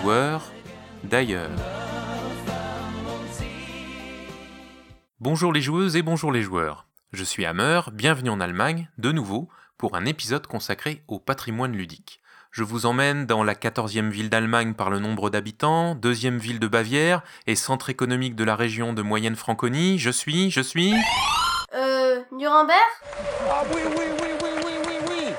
Joueurs d'ailleurs. Bonjour les joueuses et bonjour les joueurs. Je suis Hammer, bienvenue en Allemagne, de nouveau, pour un épisode consacré au patrimoine ludique. Je vous emmène dans la 14e ville d'Allemagne par le nombre d'habitants, deuxième ville de Bavière et centre économique de la région de Moyenne Franconie. Je suis, je suis. Euh, Nuremberg? Ah oui, oui, oui, oui, oui, oui, oui.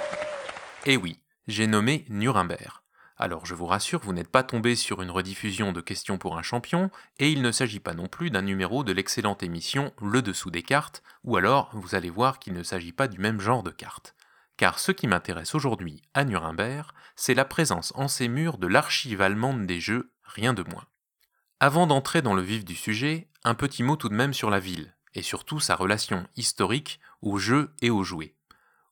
Eh oui, j'ai nommé Nuremberg. Alors je vous rassure, vous n'êtes pas tombé sur une rediffusion de questions pour un champion, et il ne s'agit pas non plus d'un numéro de l'excellente émission Le Dessous des cartes, ou alors vous allez voir qu'il ne s'agit pas du même genre de cartes car ce qui m'intéresse aujourd'hui à Nuremberg, c'est la présence en ces murs de l'archive allemande des jeux, rien de moins. Avant d'entrer dans le vif du sujet, un petit mot tout de même sur la ville, et surtout sa relation historique aux jeux et aux jouets.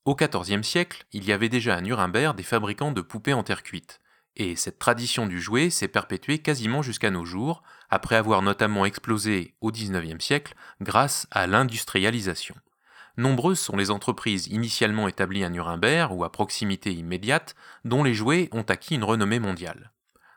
Au XIVe siècle, il y avait déjà à Nuremberg des fabricants de poupées en terre cuite, et cette tradition du jouet s'est perpétuée quasiment jusqu'à nos jours, après avoir notamment explosé au XIXe siècle grâce à l'industrialisation. Nombreuses sont les entreprises initialement établies à Nuremberg ou à proximité immédiate dont les jouets ont acquis une renommée mondiale.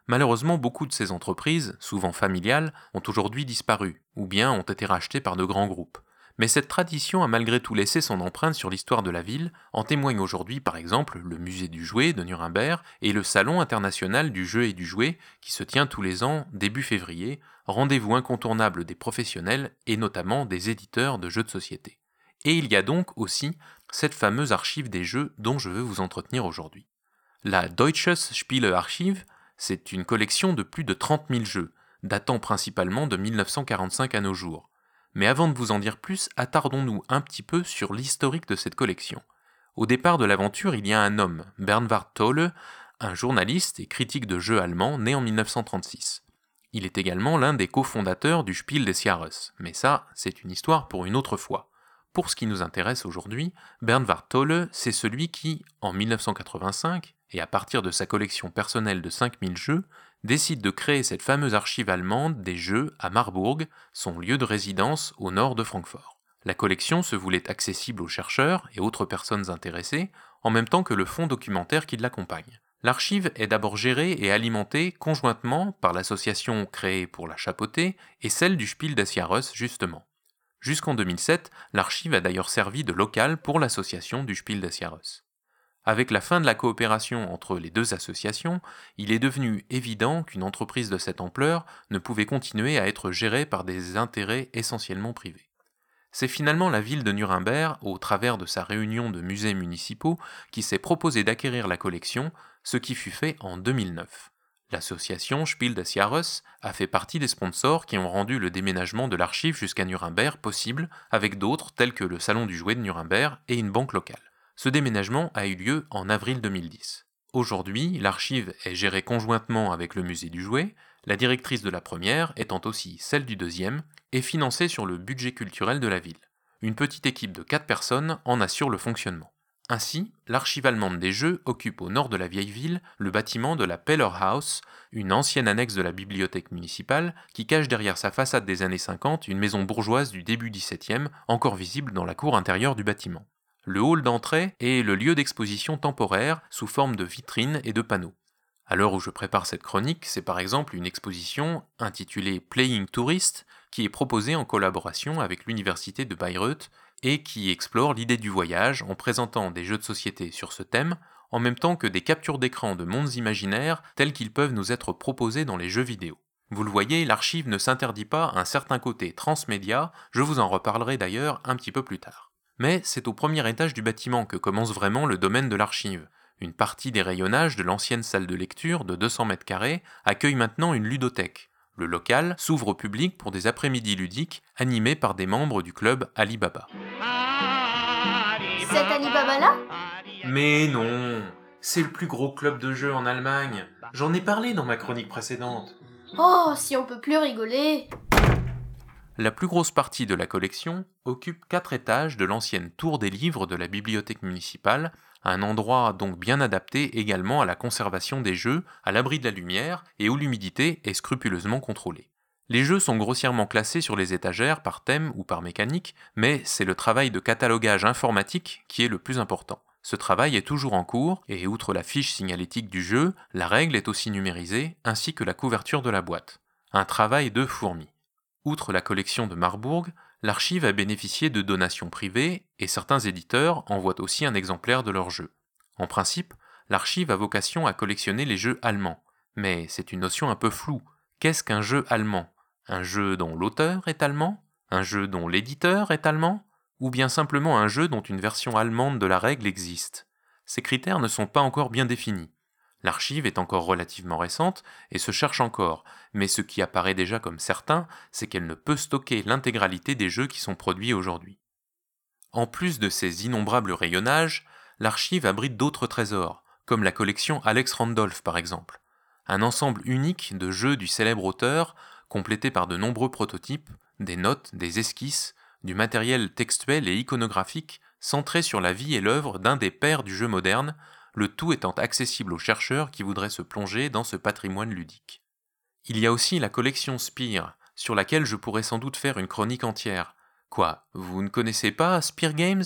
Malheureusement, beaucoup de ces entreprises, souvent familiales, ont aujourd'hui disparu, ou bien ont été rachetées par de grands groupes. Mais cette tradition a malgré tout laissé son empreinte sur l'histoire de la ville, en témoignent aujourd'hui par exemple le musée du jouet de Nuremberg et le Salon international du jeu et du jouet qui se tient tous les ans début février, rendez-vous incontournable des professionnels et notamment des éditeurs de jeux de société. Et il y a donc aussi cette fameuse archive des jeux dont je veux vous entretenir aujourd'hui. La Deutsches Spielearchiv, c'est une collection de plus de 30 000 jeux, datant principalement de 1945 à nos jours. Mais avant de vous en dire plus, attardons-nous un petit peu sur l'historique de cette collection. Au départ de l'aventure, il y a un homme, Bernhard Tolle, un journaliste et critique de jeux allemand né en 1936. Il est également l'un des cofondateurs du Spiel des Jahres, mais ça, c'est une histoire pour une autre fois. Pour ce qui nous intéresse aujourd'hui, Bernhard Tolle, c'est celui qui, en 1985, et à partir de sa collection personnelle de 5000 jeux, décide de créer cette fameuse archive allemande des jeux à Marburg, son lieu de résidence au nord de Francfort. La collection se voulait accessible aux chercheurs et autres personnes intéressées, en même temps que le fonds documentaire qui l'accompagne. L'archive est d'abord gérée et alimentée conjointement par l'association créée pour la chapeauter et celle du Spiel des justement. Jusqu'en 2007, l'archive a d'ailleurs servi de local pour l'association du Spiel des. Avec la fin de la coopération entre les deux associations, il est devenu évident qu'une entreprise de cette ampleur ne pouvait continuer à être gérée par des intérêts essentiellement privés. C'est finalement la ville de Nuremberg, au travers de sa réunion de musées municipaux, qui s'est proposé d'acquérir la collection, ce qui fut fait en 2009. L'association Spiel des a fait partie des sponsors qui ont rendu le déménagement de l'archive jusqu'à Nuremberg possible avec d'autres tels que le Salon du Jouet de Nuremberg et une banque locale. Ce déménagement a eu lieu en avril 2010. Aujourd'hui, l'archive est gérée conjointement avec le musée du jouet, la directrice de la première étant aussi celle du deuxième, et financée sur le budget culturel de la ville. Une petite équipe de 4 personnes en assure le fonctionnement. Ainsi, l'archive allemande des jeux occupe au nord de la vieille ville le bâtiment de la Pellerhaus, une ancienne annexe de la bibliothèque municipale qui cache derrière sa façade des années 50 une maison bourgeoise du début XVIIe, encore visible dans la cour intérieure du bâtiment. Le hall d'entrée est le lieu d'exposition temporaire sous forme de vitrines et de panneaux. À l'heure où je prépare cette chronique, c'est par exemple une exposition intitulée Playing Tourist qui est proposée en collaboration avec l'université de Bayreuth et qui explore l'idée du voyage en présentant des jeux de société sur ce thème, en même temps que des captures d'écran de mondes imaginaires tels qu'ils peuvent nous être proposés dans les jeux vidéo. Vous le voyez, l'archive ne s'interdit pas un certain côté transmédia, je vous en reparlerai d'ailleurs un petit peu plus tard. Mais c'est au premier étage du bâtiment que commence vraiment le domaine de l'archive. Une partie des rayonnages de l'ancienne salle de lecture de 200 mètres carrés accueille maintenant une ludothèque. Le local s'ouvre au public pour des après-midi ludiques animés par des membres du club Alibaba. Cet Alibaba-là? Mais non, c'est le plus gros club de jeux en Allemagne. J'en ai parlé dans ma chronique précédente. Oh, si on peut plus rigoler La plus grosse partie de la collection occupe quatre étages de l'ancienne tour des livres de la bibliothèque municipale, un endroit donc bien adapté également à la conservation des jeux, à l'abri de la lumière et où l'humidité est scrupuleusement contrôlée. Les jeux sont grossièrement classés sur les étagères par thème ou par mécanique, mais c'est le travail de catalogage informatique qui est le plus important. Ce travail est toujours en cours, et outre la fiche signalétique du jeu, la règle est aussi numérisée, ainsi que la couverture de la boîte. Un travail de fourmi. Outre la collection de Marbourg, l'archive a bénéficié de donations privées, et certains éditeurs envoient aussi un exemplaire de leur jeu. En principe, l'archive a vocation à collectionner les jeux allemands, mais c'est une notion un peu floue. Qu'est-ce qu'un jeu allemand? Un jeu dont l'auteur est allemand? Un jeu dont l'éditeur est allemand? Ou bien simplement un jeu dont une version allemande de la règle existe? Ces critères ne sont pas encore bien définis. L'archive est encore relativement récente et se cherche encore, mais ce qui apparaît déjà comme certain, c'est qu'elle ne peut stocker l'intégralité des jeux qui sont produits aujourd'hui. En plus de ces innombrables rayonnages, l'archive abrite d'autres trésors, comme la collection Alex Randolph par exemple, un ensemble unique de jeux du célèbre auteur, complété par de nombreux prototypes, des notes, des esquisses, du matériel textuel et iconographique centré sur la vie et l'œuvre d'un des pères du jeu moderne, le tout étant accessible aux chercheurs qui voudraient se plonger dans ce patrimoine ludique. Il y a aussi la collection Spire, sur laquelle je pourrais sans doute faire une chronique entière. Quoi, vous ne connaissez pas Spire Games?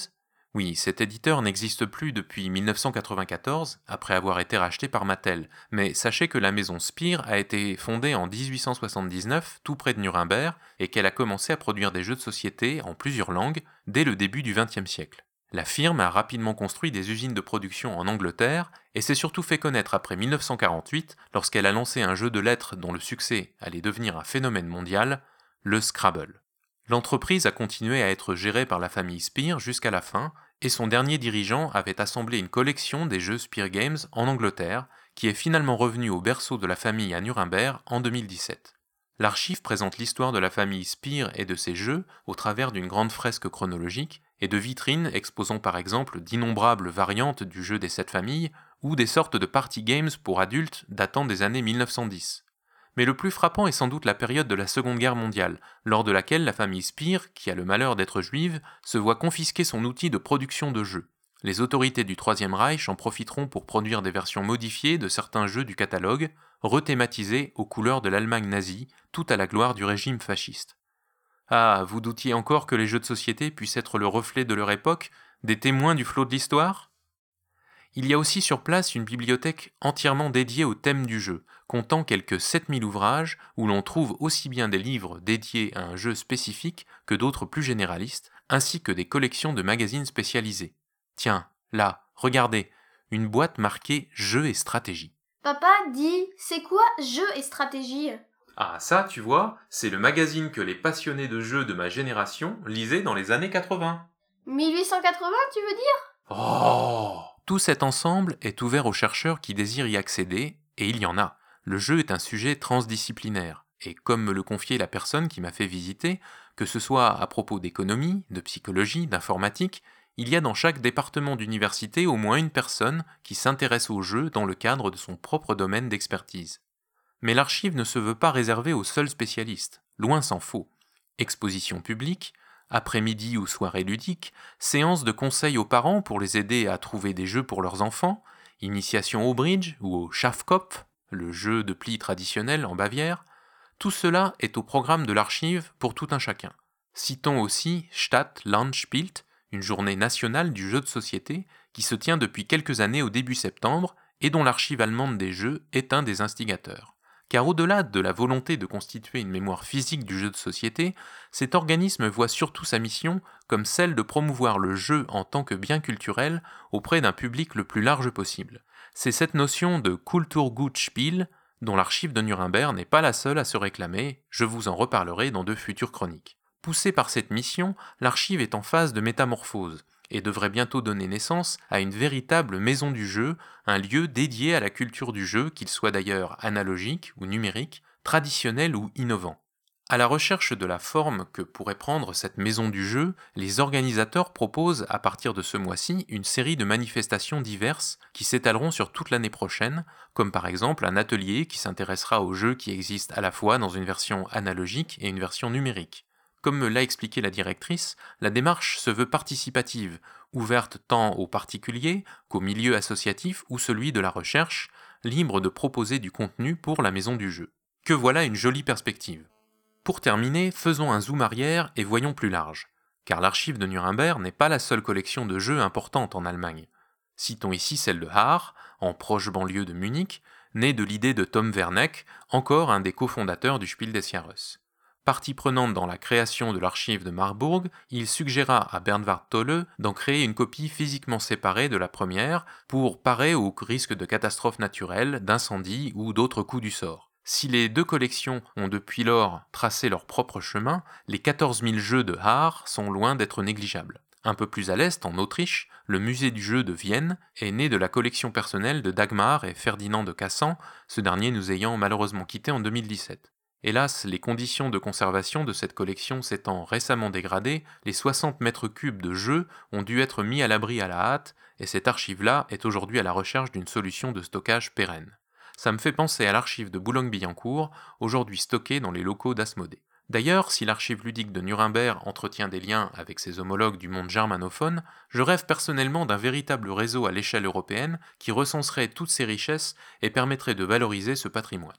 Oui, cet éditeur n'existe plus depuis 1994, après avoir été racheté par Mattel, mais sachez que la maison Spire a été fondée en 1879, tout près de Nuremberg, et qu'elle a commencé à produire des jeux de société en plusieurs langues dès le début du XXe siècle. La firme a rapidement construit des usines de production en Angleterre et s'est surtout fait connaître après 1948 lorsqu'elle a lancé un jeu de lettres dont le succès allait devenir un phénomène mondial, le Scrabble. L'entreprise a continué à être gérée par la famille Spear jusqu'à la fin et son dernier dirigeant avait assemblé une collection des jeux Spear Games en Angleterre qui est finalement revenue au berceau de la famille à Nuremberg en 2017. L'archive présente l'histoire de la famille Spear et de ses jeux au travers d'une grande fresque chronologique et de vitrines exposant par exemple d'innombrables variantes du jeu des sept familles ou des sortes de party games pour adultes datant des années 1910. Mais le plus frappant est sans doute la période de la Seconde Guerre mondiale, lors de laquelle la famille Spear, qui a le malheur d'être juive, se voit confisquer son outil de production de jeux. Les autorités du Troisième Reich en profiteront pour produire des versions modifiées de certains jeux du catalogue, rethématisés aux couleurs de l'Allemagne nazie, tout à la gloire du régime fasciste. Ah, vous doutiez encore que les jeux de société puissent être le reflet de leur époque, des témoins du flot de l'histoire? Il y a aussi sur place une bibliothèque entièrement dédiée au thème du jeu, comptant quelques 7000 ouvrages où l'on trouve aussi bien des livres dédiés à un jeu spécifique que d'autres plus généralistes, ainsi que des collections de magazines spécialisés. Tiens, là, regardez, une boîte marquée Jeux et stratégie. Papa dit, c'est quoi jeu et stratégie Ah ça, tu vois, c'est le magazine que les passionnés de jeux de ma génération lisaient dans les années 80. 1880, tu veux dire? Oh Tout cet ensemble est ouvert aux chercheurs qui désirent y accéder, et il y en a. Le jeu est un sujet transdisciplinaire, et comme me le confiait la personne qui m'a fait visiter, que ce soit à propos d'économie, de psychologie, d'informatique, il y a dans chaque département d'université au moins une personne qui s'intéresse au jeu dans le cadre de son propre domaine d'expertise. Mais l'archive ne se veut pas réservée aux seuls spécialistes, loin s'en faut. Exposition publique, après-midi ou soirée ludique, séances de conseils aux parents pour les aider à trouver des jeux pour leurs enfants, initiation au bridge ou au Schafkopf, le jeu de pli traditionnel en Bavière, tout cela est au programme de l'archive pour tout un chacun. Citons aussi Stadt Landspielt, une journée nationale du jeu de société qui se tient depuis quelques années au début septembre et dont l'archive allemande des jeux est un des instigateurs. Car au-delà de la volonté de constituer une mémoire physique du jeu de société, cet organisme voit surtout sa mission comme celle de promouvoir le jeu en tant que bien culturel auprès d'un public le plus large possible. C'est cette notion de Kulturgutspiel dont l'archive de Nuremberg n'est pas la seule à se réclamer, je vous en reparlerai dans de futures chroniques. Poussée par cette mission, l'archive est en phase de métamorphose et devrait bientôt donner naissance à une véritable maison du jeu, un lieu dédié à la culture du jeu, qu'il soit d'ailleurs analogique ou numérique, traditionnel ou innovant. À la recherche de la forme que pourrait prendre cette maison du jeu, les organisateurs proposent à partir de ce mois-ci une série de manifestations diverses qui s'étaleront sur toute l'année prochaine, comme par exemple un atelier qui s'intéressera aux jeux qui existent à la fois dans une version analogique et une version numérique. Comme me l'a expliqué la directrice, la démarche se veut participative, ouverte tant aux particuliers qu'au milieu associatif ou celui de la recherche, libre de proposer du contenu pour la maison du jeu. Que voilà une jolie perspective. Pour terminer, faisons un zoom arrière et voyons plus large, car l'archive de Nuremberg n'est pas la seule collection de jeux importante en Allemagne. Citons ici celle de Haar, en proche banlieue de Munich, née de l'idée de Tom Werneck, encore un des cofondateurs du Spiel des Jahres. Partie prenante dans la création de l'archive de Marburg, il suggéra à Bernward Tolle d'en créer une copie physiquement séparée de la première pour parer au risque de catastrophes naturelles, d'incendies ou d'autres coups du sort. Si les deux collections ont depuis lors tracé leur propre chemin, les 14 000 jeux de Haar sont loin d'être négligeables. Un peu plus à l'est, en Autriche, le musée du jeu de Vienne est né de la collection personnelle de Dagmar et Ferdinand de Cassan, ce dernier nous ayant malheureusement quittés en 2017. Hélas, les conditions de conservation de cette collection s'étant récemment dégradées, les 60 mètres cubes de jeux ont dû être mis à l'abri à la hâte, et cette archive-là est aujourd'hui à la recherche d'une solution de stockage pérenne. Ça me fait penser à l'archive de Boulogne-Billancourt, aujourd'hui stockée dans les locaux d'Asmodée. D'ailleurs, si l'archive ludique de Nuremberg entretient des liens avec ses homologues du monde germanophone, je rêve personnellement d'un véritable réseau à l'échelle européenne qui recenserait toutes ces richesses et permettrait de valoriser ce patrimoine.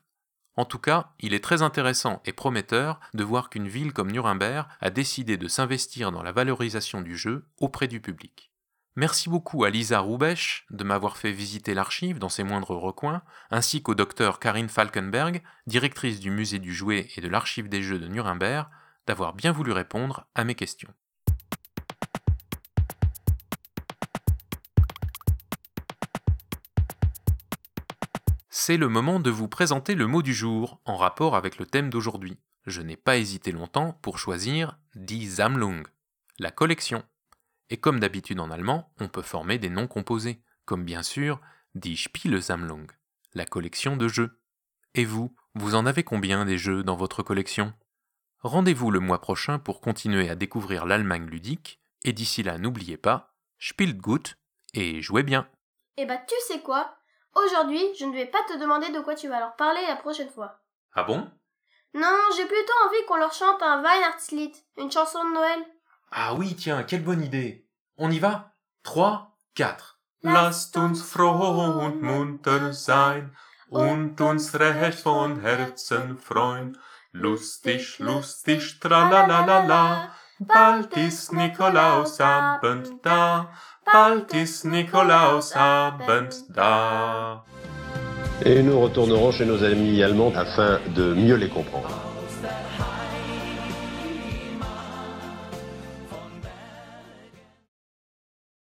En tout cas, il est très intéressant et prometteur de voir qu'une ville comme Nuremberg a décidé de s'investir dans la valorisation du jeu auprès du public. Merci beaucoup à Lisa Roubesch de m'avoir fait visiter l'archive dans ses moindres recoins, ainsi qu'au docteur Karine Falkenberg, directrice du musée du jouet et de l'archive des jeux de Nuremberg, d'avoir bien voulu répondre à mes questions. C'est le moment de vous présenter le mot du jour en rapport avec le thème d'aujourd'hui. Je n'ai pas hésité longtemps pour choisir Die Sammlung, la collection. Et comme d'habitude en allemand, on peut former des noms composés, comme bien sûr Die Spielesammlung, la collection de jeux. Et vous, vous en avez combien des jeux dans votre collection? Rendez-vous le mois prochain pour continuer à découvrir l'Allemagne ludique, et d'ici là n'oubliez pas, spielt gut et jouez bien. Eh bah tu sais quoi? Aujourd'hui, je ne vais pas te demander de quoi tu vas leur parler la prochaine fois. Ah bon? Non, j'ai plutôt envie qu'on leur chante un Weihnachtslied, une chanson de Noël. Ah oui, tiens, quelle bonne idée. On y va? 3, 4. Lasst uns froh und munter sein und uns recht von Herzen freuen. Lustig, lustig, tralalala. Bald ist Nikolausabend da. Bald ist Nikolausabend da. Et nous retournerons chez nos amis allemands afin de mieux les comprendre.